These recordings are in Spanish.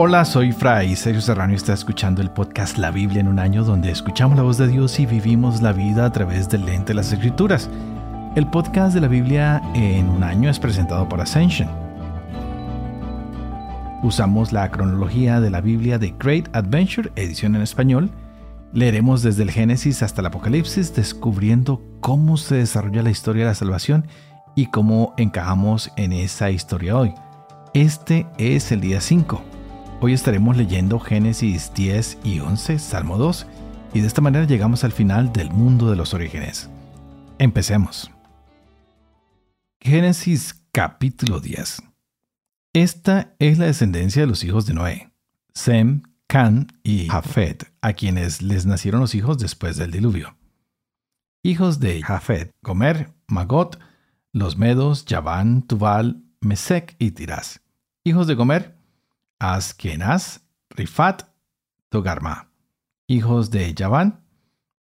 Hola, soy Fray Sergio Serrano y está escuchando el podcast La Biblia en un año donde escuchamos la voz de Dios y vivimos la vida a través del lente de las escrituras. El podcast de la Biblia en un año es presentado por Ascension. Usamos la cronología de la Biblia de Great Adventure, edición en español. Leeremos desde el Génesis hasta el Apocalipsis, descubriendo cómo se desarrolla la historia de la salvación y cómo encajamos en esa historia hoy. Este es el día 5. Hoy estaremos leyendo Génesis 10 y 11, Salmo 2, y de esta manera llegamos al final del mundo de los orígenes. Empecemos. Génesis capítulo 10. Esta es la descendencia de los hijos de Noé, Sem, Can y Jafet, a quienes les nacieron los hijos después del diluvio. Hijos de Jafet, Gomer, Magot, los Medos, Yaván, Tubal, Mesec y Tiras. Hijos de Gomer, Askenaz, Rifat, Togarma. Hijos de Yaván,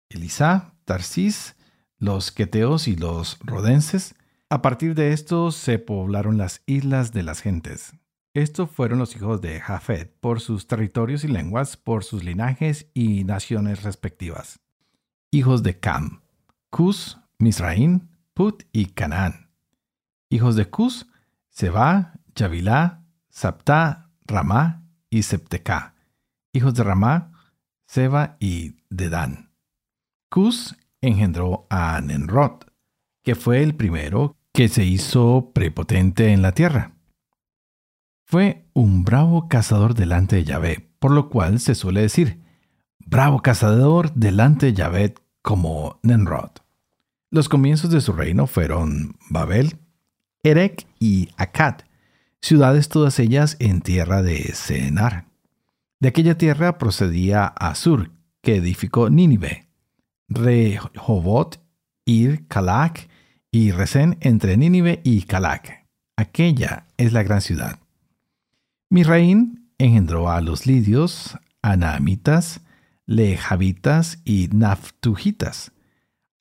Elisa, Tarsis, los Queteos y los Rodenses. A partir de estos se poblaron las islas de las gentes. Estos fueron los hijos de Jafet por sus territorios y lenguas, por sus linajes y naciones respectivas. Hijos de Cam, Cus, Misraín, Put y Canaán. Hijos de Cus, Seba, Yavilá, Saptá, Ramá y Septecá, hijos de Ramá, Seba y Dedán. Cus engendró a Nenrod, que fue el primero que se hizo prepotente en la tierra. Fue un bravo cazador delante de Yahvé, por lo cual se suele decir, bravo cazador delante de Yahvé como Nenrod. Los comienzos de su reino fueron Babel, Erech y Akkad, ciudades todas ellas en tierra de Senar. De aquella tierra procedía Asur, que edificó Nínive, Rehobot, Ir, Calac y Resen entre Nínive y Calac. Aquella es la gran ciudad. Misraín engendró a los lidios, anaamitas, lejavitas y naftujitas,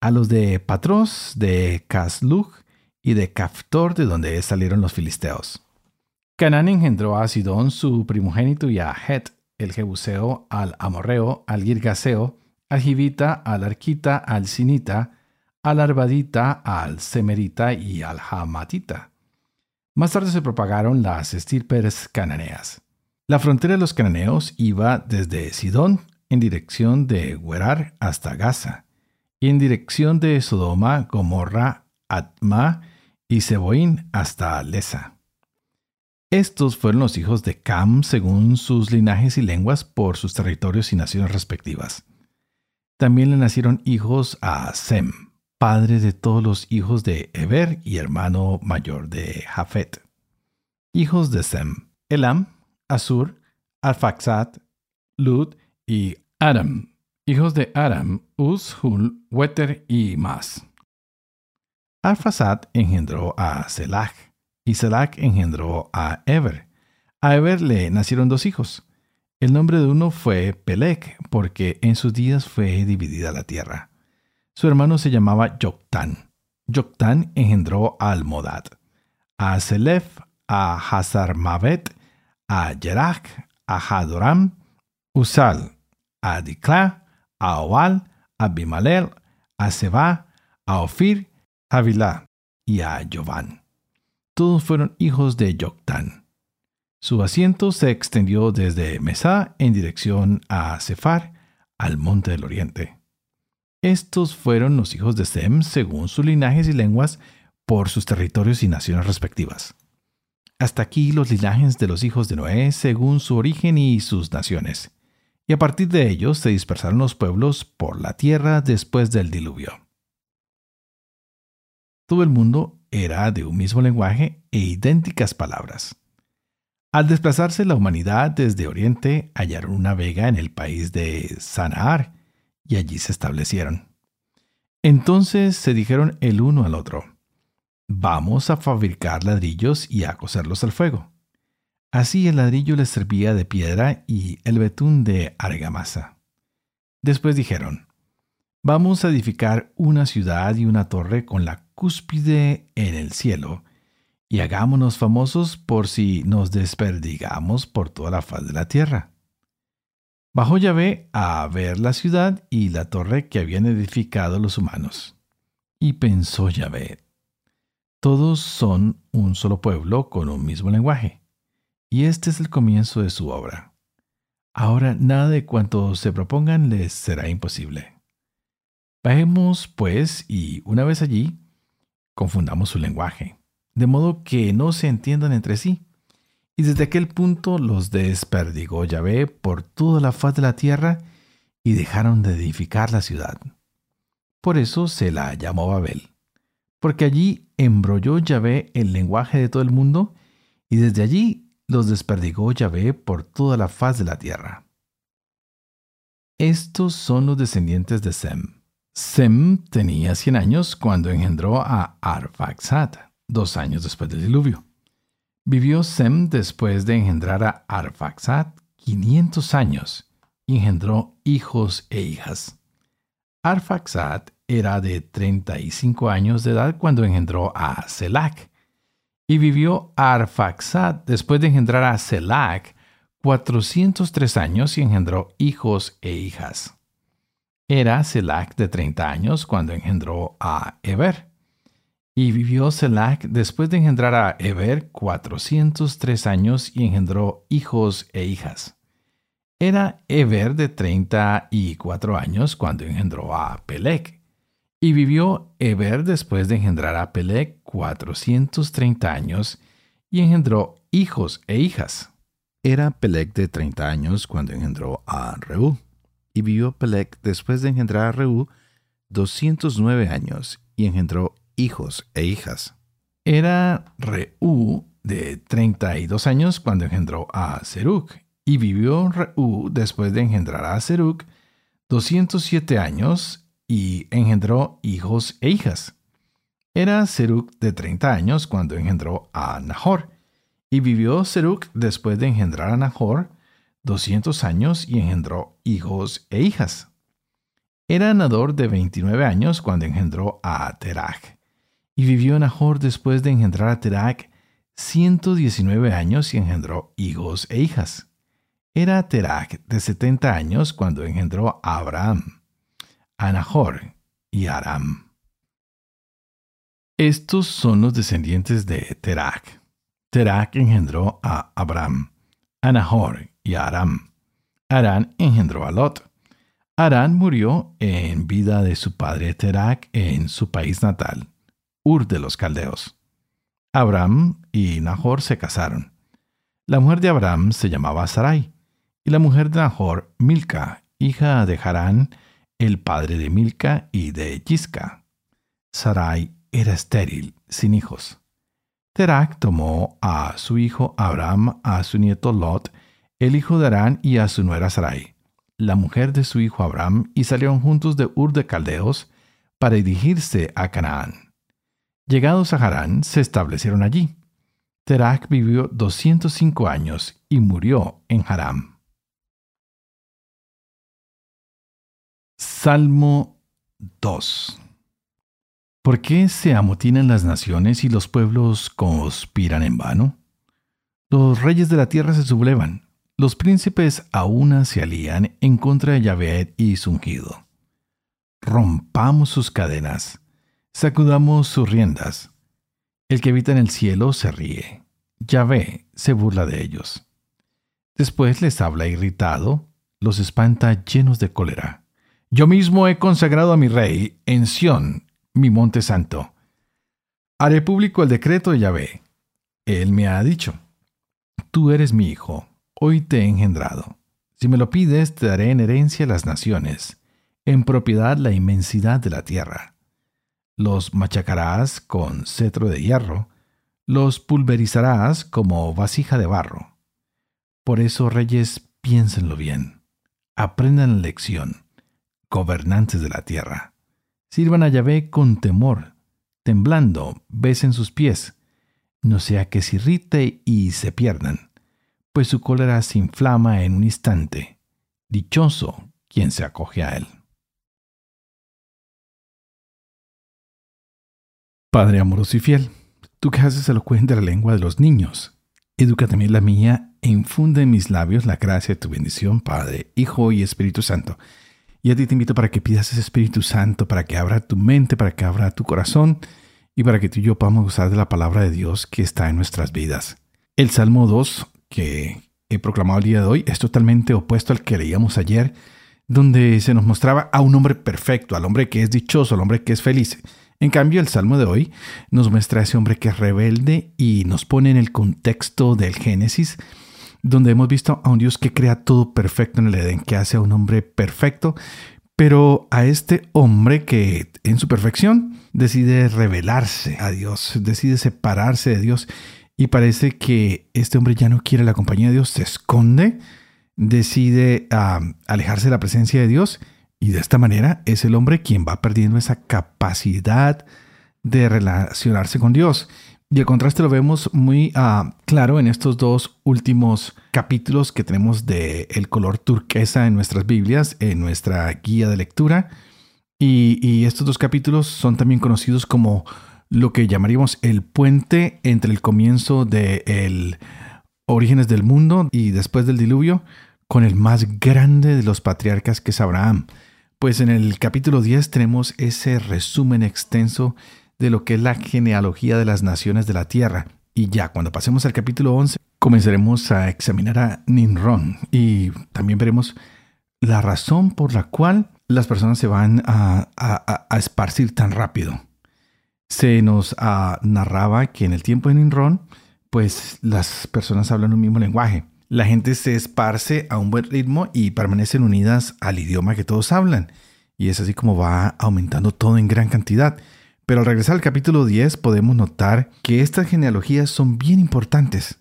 a los de Patros, de Casluj y de Caftor, de donde salieron los filisteos. Canaán engendró a Sidón, su primogénito, y a Het, el Jebuseo, al Amorreo, al Girgaseo, al Jivita, al Arquita, al Sinita, al Arbadita, al Semerita y al Hamatita. Más tarde se propagaron las estirpes cananeas. La frontera de los cananeos iba desde Sidón en dirección de Guerar hasta Gaza, y en dirección de Sodoma, Gomorra, Atma y Seboín hasta Lesa. Estos fueron los hijos de Cam según sus linajes y lenguas por sus territorios y naciones respectivas. También le nacieron hijos a Sem, padre de todos los hijos de Eber y hermano mayor de Jafet. Hijos de Sem, Elam, Asur, Arfaxat, Lud y Aram. Hijos de Aram, Uz, Hul, Weter y Mas. Arfaxat engendró a Selah y Selach engendró a Eber. A Eber le nacieron dos hijos. El nombre de uno fue Pelec, porque en sus días fue dividida la tierra. Su hermano se llamaba Yoctán. Yoctán engendró a Almodad, a Selef, a Hazarmavet, a Yerach, a Hadoram, Usal, a Dikla, a Oal, a Bimalel, a Seba, a Ofir, a Vilá y a Jovan todos fueron hijos de Yoctán. Su asiento se extendió desde Mesá en dirección a Cefar, al monte del oriente. Estos fueron los hijos de Sem según sus linajes y lenguas por sus territorios y naciones respectivas. Hasta aquí los linajes de los hijos de Noé según su origen y sus naciones. Y a partir de ellos se dispersaron los pueblos por la tierra después del diluvio. Todo el mundo era de un mismo lenguaje e idénticas palabras. Al desplazarse la humanidad desde Oriente, hallaron una vega en el país de Sanaar y allí se establecieron. Entonces se dijeron el uno al otro, vamos a fabricar ladrillos y a coserlos al fuego. Así el ladrillo les servía de piedra y el betún de argamasa. Después dijeron, vamos a edificar una ciudad y una torre con la cúspide en el cielo, y hagámonos famosos por si nos desperdigamos por toda la faz de la tierra. Bajó Yahvé a ver la ciudad y la torre que habían edificado los humanos. Y pensó Yahvé, todos son un solo pueblo con un mismo lenguaje. Y este es el comienzo de su obra. Ahora nada de cuanto se propongan les será imposible. Bajemos, pues, y una vez allí, confundamos su lenguaje, de modo que no se entiendan entre sí. Y desde aquel punto los desperdigó Yahvé por toda la faz de la tierra y dejaron de edificar la ciudad. Por eso se la llamó Babel, porque allí embrolló Yahvé el lenguaje de todo el mundo y desde allí los desperdigó Yahvé por toda la faz de la tierra. Estos son los descendientes de Sem. Sem tenía 100 años cuando engendró a Arfaxad, dos años después del diluvio. Vivió Sem después de engendrar a Arfaxad 500 años y engendró hijos e hijas. Arfaxad era de 35 años de edad cuando engendró a Selac. Y vivió Arfaxad después de engendrar a Selac 403 años y engendró hijos e hijas. Era Selac de 30 años cuando engendró a Eber. Y vivió Selac después de engendrar a Eber 403 años y engendró hijos e hijas. Era Eber de 34 años cuando engendró a Pelec. Y vivió Eber después de engendrar a Pelec 430 años y engendró hijos e hijas. Era Pelec de 30 años cuando engendró a Reú y vivió Pelec después de engendrar a Reú 209 años y engendró hijos e hijas. Era Reú de 32 años cuando engendró a Seruc y vivió Reú después de engendrar a Seruc 207 años y engendró hijos e hijas. Era Seruc de 30 años cuando engendró a Nahor y vivió Seruc después de engendrar a Nahor 200 años y engendró hijos e hijas. Era Nador de 29 años cuando engendró a Terach, y vivió Nahor después de engendrar a Terach 119 años y engendró hijos e hijas. Era Terach de 70 años cuando engendró a Abraham, a y a Aram. Estos son los descendientes de Terach. Terach engendró a Abraham, a Nahor y Aram. Arán engendró a Lot. Arán murió en vida de su padre Terak en su país natal, Ur de los Caldeos. Abraham y Nahor se casaron. La mujer de Abraham se llamaba Sarai, y la mujer de Nahor, Milca, hija de Harán, el padre de Milca y de Yisca. Sarai era estéril, sin hijos. Terak tomó a su hijo Abraham, a su nieto Lot, el hijo de Arán y a su nuera Sarai, la mujer de su hijo Abraham, y salieron juntos de Ur de Caldeos para dirigirse a Canaán. Llegados a Harán, se establecieron allí. Terak vivió 205 años y murió en Harán. Salmo 2 ¿Por qué se amotinan las naciones y los pueblos conspiran en vano? Los reyes de la tierra se sublevan, los príncipes aún se alían en contra de Yahvé y su ungido. Rompamos sus cadenas, sacudamos sus riendas. El que habita en el cielo se ríe. Yahvé se burla de ellos. Después les habla irritado, los espanta llenos de cólera. Yo mismo he consagrado a mi rey en Sión, mi monte santo. Haré público el decreto de Yahvé. Él me ha dicho, tú eres mi hijo Hoy te he engendrado. Si me lo pides, te daré en herencia las naciones, en propiedad la inmensidad de la tierra. Los machacarás con cetro de hierro, los pulverizarás como vasija de barro. Por eso, reyes, piénsenlo bien. Aprendan la lección, gobernantes de la tierra. Sirvan a Yahvé con temor, temblando, besen sus pies, no sea que se irrite y se pierdan pues su cólera se inflama en un instante. Dichoso quien se acoge a él. Padre amoroso y fiel, Tú que haces elocuente la lengua de los niños, educa también la mía e infunde en mis labios la gracia de tu bendición, Padre, Hijo y Espíritu Santo. Y a ti te invito para que pidas ese Espíritu Santo, para que abra tu mente, para que abra tu corazón y para que tú y yo podamos gozar de la palabra de Dios que está en nuestras vidas. El Salmo 2, que he proclamado el día de hoy, es totalmente opuesto al que leíamos ayer, donde se nos mostraba a un hombre perfecto, al hombre que es dichoso, al hombre que es feliz. En cambio, el Salmo de hoy nos muestra a ese hombre que es rebelde y nos pone en el contexto del Génesis, donde hemos visto a un Dios que crea todo perfecto en el Edén, que hace a un hombre perfecto, pero a este hombre que en su perfección decide rebelarse a Dios, decide separarse de Dios y parece que este hombre ya no quiere la compañía de Dios, se esconde, decide alejarse de la presencia de Dios y de esta manera es el hombre quien va perdiendo esa capacidad de relacionarse con Dios. Y el contraste lo vemos muy ah, claro en estos dos últimos capítulos que tenemos de el color turquesa en nuestras Biblias, en nuestra guía de lectura. Y, estos dos capítulos son también conocidos como lo que llamaríamos el puente entre el comienzo de el orígenes del mundo y después del diluvio con el más grande de los patriarcas que es Abraham. Pues en el capítulo 10 tenemos ese resumen extenso de lo que es la genealogía de las naciones de la tierra. Y ya cuando pasemos al capítulo 11 comenzaremos a examinar a Ninron y también veremos la razón por la cual las personas se van a, esparcir tan rápido. Se nos ah, narraba que en el tiempo de Ninron, pues las personas hablan un mismo lenguaje la gente se esparce a un buen ritmo y permanecen unidas al idioma que todos hablan. Y es así como va aumentando todo en gran cantidad. Pero al regresar al capítulo 10 podemos notar que estas genealogías son bien importantes,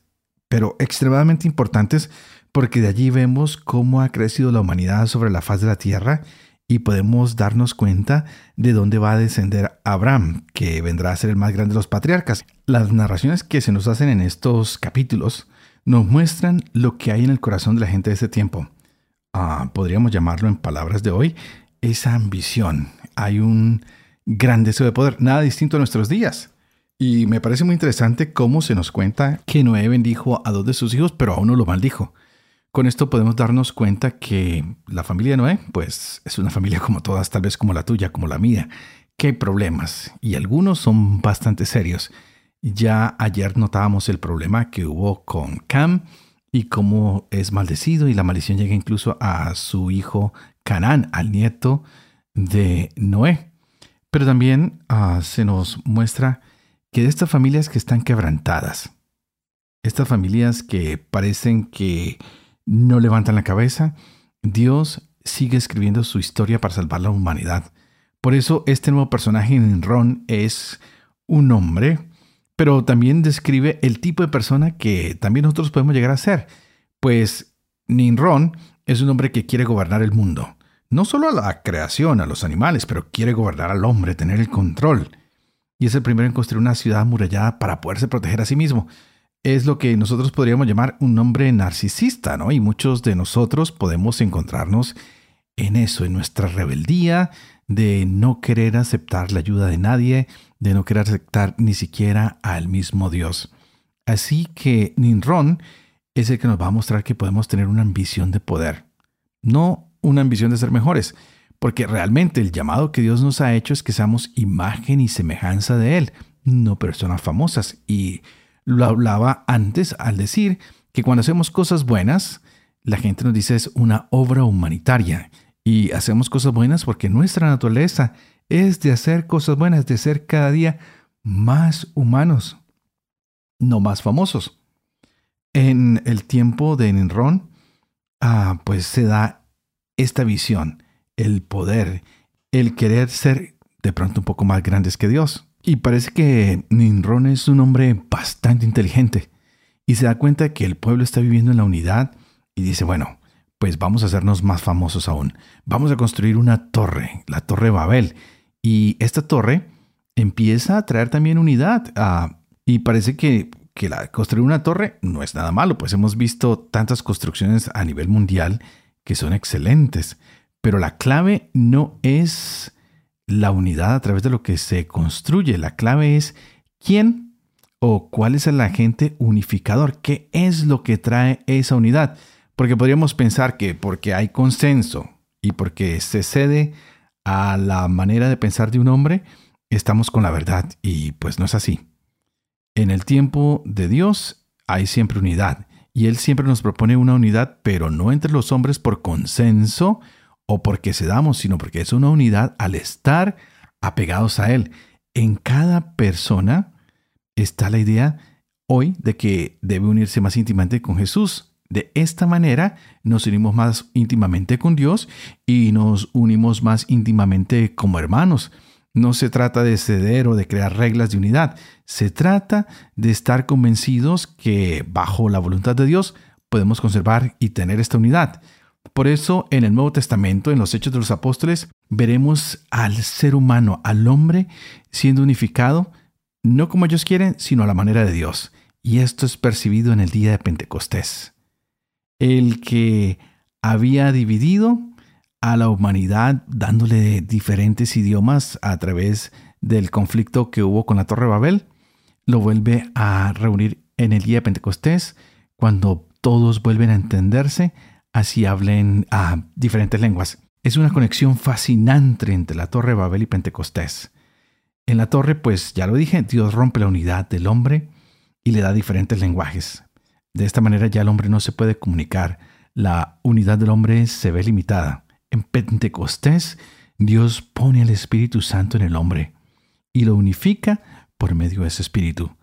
pero extremadamente importantes porque de allí vemos cómo ha crecido la humanidad sobre la faz de la tierra y podemos darnos cuenta de dónde va a descender Abraham, que vendrá a ser el más grande de los patriarcas. Las narraciones que se nos hacen en estos capítulos nos muestran lo que hay en el corazón de la gente de ese tiempo. Ah, podríamos llamarlo en palabras de hoy, esa ambición. Hay un gran deseo de poder, nada distinto a nuestros días. Y me parece muy interesante cómo se nos cuenta que Noé bendijo a dos de sus hijos, pero a uno lo maldijo. Con esto podemos darnos cuenta que la familia de Noé, pues es una familia como todas, tal vez como la tuya, como la mía, que hay problemas y algunos son bastante serios. Ya ayer notábamos el problema que hubo con Cam y cómo es maldecido y la maldición llega incluso a su hijo Canaán, al nieto de Noé. Pero también ah, se nos muestra que de estas familias que están quebrantadas, estas familias que parecen que no levantan la cabeza, Dios sigue escribiendo su historia para salvar la humanidad. Por eso este nuevo personaje en Ron es un hombre pero también describe el tipo de persona que también nosotros podemos llegar a ser. Pues Ninron es un hombre que quiere gobernar el mundo. No solo a la creación, a los animales, pero quiere gobernar al hombre, tener el control. Y es el primero en construir una ciudad amurallada para poderse proteger a sí mismo. Es lo que nosotros podríamos llamar un hombre narcisista, ¿no? Y muchos de nosotros podemos encontrarnos en eso, en nuestra rebeldía, de no querer aceptar la ayuda de nadie, de no querer aceptar ni siquiera al mismo Dios. Así que Ninron es el que nos va a mostrar que podemos tener una ambición de poder, no una ambición de ser mejores, porque realmente el llamado que Dios nos ha hecho es que seamos imagen y semejanza de Él, no personas famosas. Y lo hablaba antes al decir que cuando hacemos cosas buenas, la gente nos dice es una obra humanitaria y hacemos cosas buenas porque nuestra naturaleza es de hacer cosas buenas, de ser cada día más humanos, no más famosos. En el tiempo de Ninron, ah, pues se da esta visión, el poder, el querer ser de pronto un poco más grandes que Dios. Y parece que Ninron es un hombre bastante inteligente y se da cuenta que el pueblo está viviendo en la unidad y dice, bueno, pues vamos a hacernos más famosos aún. Vamos a construir una torre, la Torre Babel. Y esta torre empieza a traer también unidad. Ah, y parece que, que la, construir una torre no es nada malo, pues hemos visto tantas construcciones a nivel mundial que son excelentes. Pero la clave no es la unidad a través de lo que se construye. La clave es quién ¿O cuál es el agente unificador? ¿Qué es lo que trae esa unidad? Porque podríamos pensar que porque hay consenso y porque se cede a la manera de pensar de un hombre, estamos con la verdad y pues no es así. En el tiempo de Dios hay siempre unidad y Él siempre nos propone una unidad, pero no entre los hombres por consenso o porque se damos, sino porque es una unidad al estar apegados a Él. En cada persona está la idea hoy de que debe unirse más íntimamente con Jesús. De esta manera nos unimos más íntimamente con Dios y nos unimos más íntimamente como hermanos. No se trata de ceder o de crear reglas de unidad. Se trata de estar convencidos que bajo la voluntad de Dios podemos conservar y tener esta unidad. Por eso en el Nuevo Testamento, en los Hechos de los Apóstoles, veremos al ser humano, al hombre, siendo unificado, no como ellos quieren, sino a la manera de Dios. Y esto es percibido en el día de Pentecostés el que había dividido a la humanidad dándole diferentes idiomas a través del conflicto que hubo con la Torre Babel, lo vuelve a reunir en el día de Pentecostés, cuando todos vuelven a entenderse, así hablen a diferentes lenguas. Es una conexión fascinante entre la Torre Babel y Pentecostés. En la torre, pues ya lo dije, Dios rompe la unidad del hombre y le da diferentes lenguajes. De esta manera ya el hombre no se puede comunicar. La unidad del hombre se ve limitada. En Pentecostés, Dios pone el Espíritu Santo en el hombre y lo unifica por medio de ese Espíritu.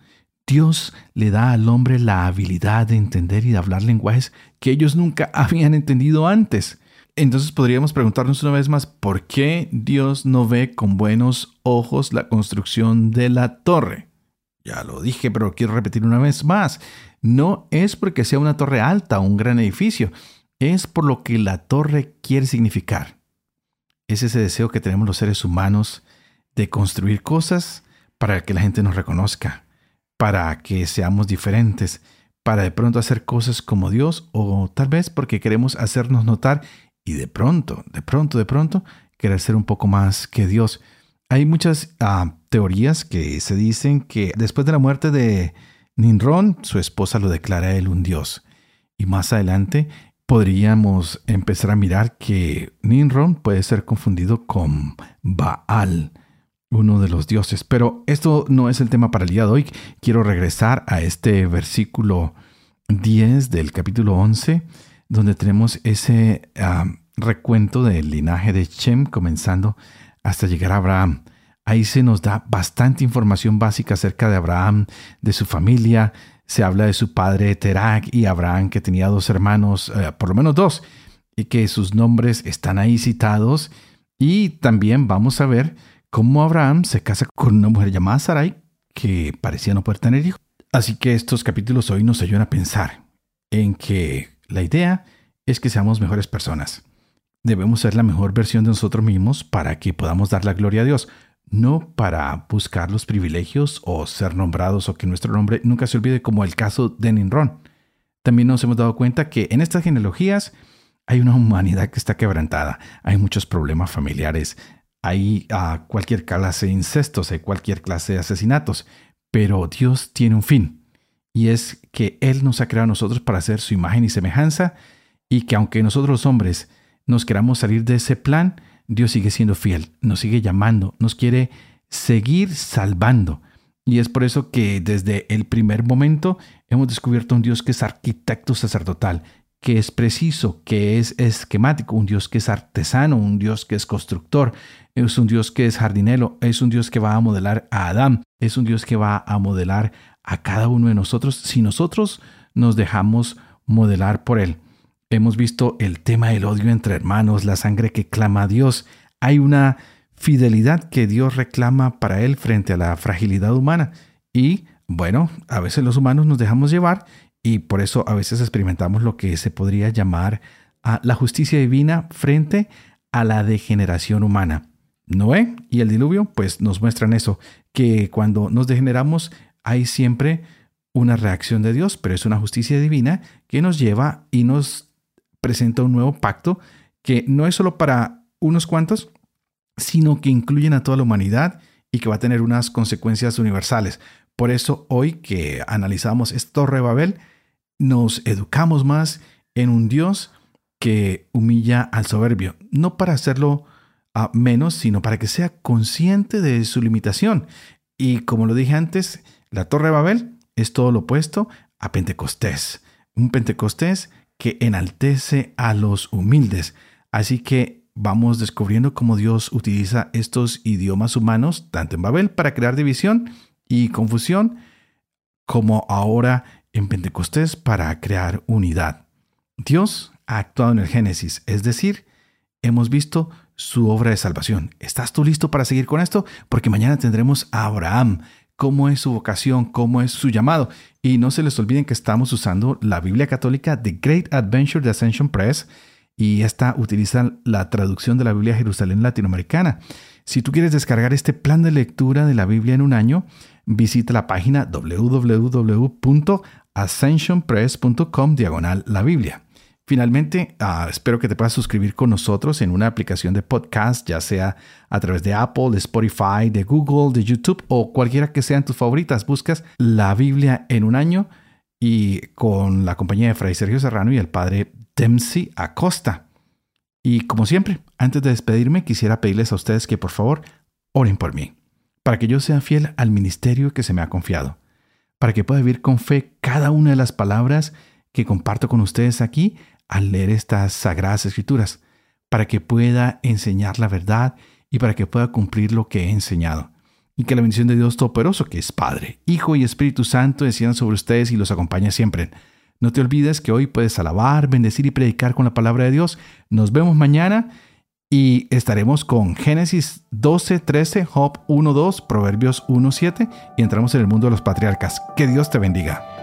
Dios le da al hombre la habilidad de entender y de hablar lenguajes que ellos nunca habían entendido antes. Entonces podríamos preguntarnos una vez más, ¿por qué Dios no ve con buenos ojos la construcción de la torre? Ya lo dije, pero quiero repetir una vez más no es porque sea una torre alta o un gran edificio, es por lo que la torre quiere significar. Es ese deseo que tenemos los seres humanos de construir cosas para que la gente nos reconozca, para que seamos diferentes, para de pronto hacer cosas como Dios o tal vez porque queremos hacernos notar y de pronto, de pronto, de pronto, querer ser un poco más que Dios. Hay muchas ah, teorías que se dicen que después de la muerte de, Ninron, su esposa lo declara a él un dios. Y más adelante podríamos empezar a mirar que Ninron puede ser confundido con Baal, uno de los dioses. Pero esto no es el tema para el día de hoy. Quiero regresar a este versículo 10 del capítulo 11, donde tenemos ese recuento del linaje de Shem comenzando hasta llegar a Abraham. Ahí se nos da bastante información básica acerca de Abraham, de su familia. Se habla de su padre Terak y Abraham, que tenía dos hermanos, eh, por lo menos dos, y que sus nombres están ahí citados. Y también vamos a ver cómo Abraham se casa con una mujer llamada Sarai, que parecía no poder tener hijos. Así que estos capítulos hoy nos ayudan a pensar en que la idea es que seamos mejores personas. Debemos ser la mejor versión de nosotros mismos para que podamos dar la gloria a Dios no para buscar los privilegios o ser nombrados o que nuestro nombre nunca se olvide como el caso de Ninron. También nos hemos dado cuenta que en estas genealogías hay una humanidad que está quebrantada, hay muchos problemas familiares, hay ah, cualquier clase de incestos, hay cualquier clase de asesinatos, pero Dios tiene un fin y es que Él nos ha creado a nosotros para hacer su imagen y semejanza y que aunque nosotros los hombres nos queramos salir de ese plan, Dios sigue siendo fiel, nos sigue llamando, nos quiere seguir salvando. Y es por eso que desde el primer momento hemos descubierto un Dios que es arquitecto sacerdotal, que es preciso, que es esquemático, un Dios que es artesano, un Dios que es constructor, es un Dios que es jardinero, es un Dios que va a modelar a Adán, es un Dios que va a modelar a cada uno de nosotros si nosotros nos dejamos modelar por Él. Hemos visto el tema del odio entre hermanos, la sangre que clama a Dios. Hay una fidelidad que Dios reclama para Él frente a la fragilidad humana. Y bueno, a veces los humanos nos dejamos llevar y por eso a veces experimentamos lo que se podría llamar a la justicia divina frente a la degeneración humana. Noé y el diluvio pues nos muestran eso, que cuando nos degeneramos hay siempre una reacción de Dios, pero es una justicia divina que nos lleva y nos presenta un nuevo pacto que no es solo para unos cuantos, sino que incluyen a toda la humanidad y que va a tener unas consecuencias universales. Por eso hoy que analizamos esta Torre Babel, nos educamos más en un Dios que humilla al soberbio, no para hacerlo a menos, sino para que sea consciente de su limitación. Y como lo dije antes, la Torre de Babel es todo lo opuesto a Pentecostés, un Pentecostés que enaltece a los humildes. Así que vamos descubriendo cómo Dios utiliza estos idiomas humanos, tanto en Babel, para crear división y confusión, como ahora en Pentecostés para crear unidad. Dios ha actuado en el Génesis, es decir, hemos visto su obra de salvación. ¿Estás tú listo para seguir con esto? Porque mañana tendremos a Abraham, cómo es su vocación, cómo es su llamado. Y no se les olviden que estamos usando la Biblia católica The Great Adventure de Ascension Press y esta utiliza la traducción de la Biblia Jerusalén latinoamericana. Si tú quieres descargar este plan de lectura de la Biblia en un año, visita la página www.ascensionpress.com diagonal la Biblia. Finalmente, ah, espero que te puedas suscribir con nosotros en una aplicación de podcast, ya sea a través de Apple, de Spotify, de Google, de YouTube o cualquiera que sean tus favoritas. Buscas la Biblia en un año y con la compañía de Fray Sergio Serrano y el padre Dempsey Acosta. Y como siempre, antes de despedirme, quisiera pedirles a ustedes que por favor oren por mí, para que yo sea fiel al ministerio que se me ha confiado, para que pueda vivir con fe cada una de las palabras que comparto con ustedes aquí al leer estas sagradas escrituras, para que pueda enseñar la verdad y para que pueda cumplir lo que he enseñado. Y que la bendición de Dios Todopoderoso, que es Padre, Hijo y Espíritu Santo, desciendan sobre ustedes y los acompañe siempre. No te olvides que hoy puedes alabar, bendecir y predicar con la palabra de Dios. Nos vemos mañana y estaremos con Génesis 12, 13, Job 1, 2, Proverbios 1, 7 y entramos en el mundo de los patriarcas. Que Dios te bendiga.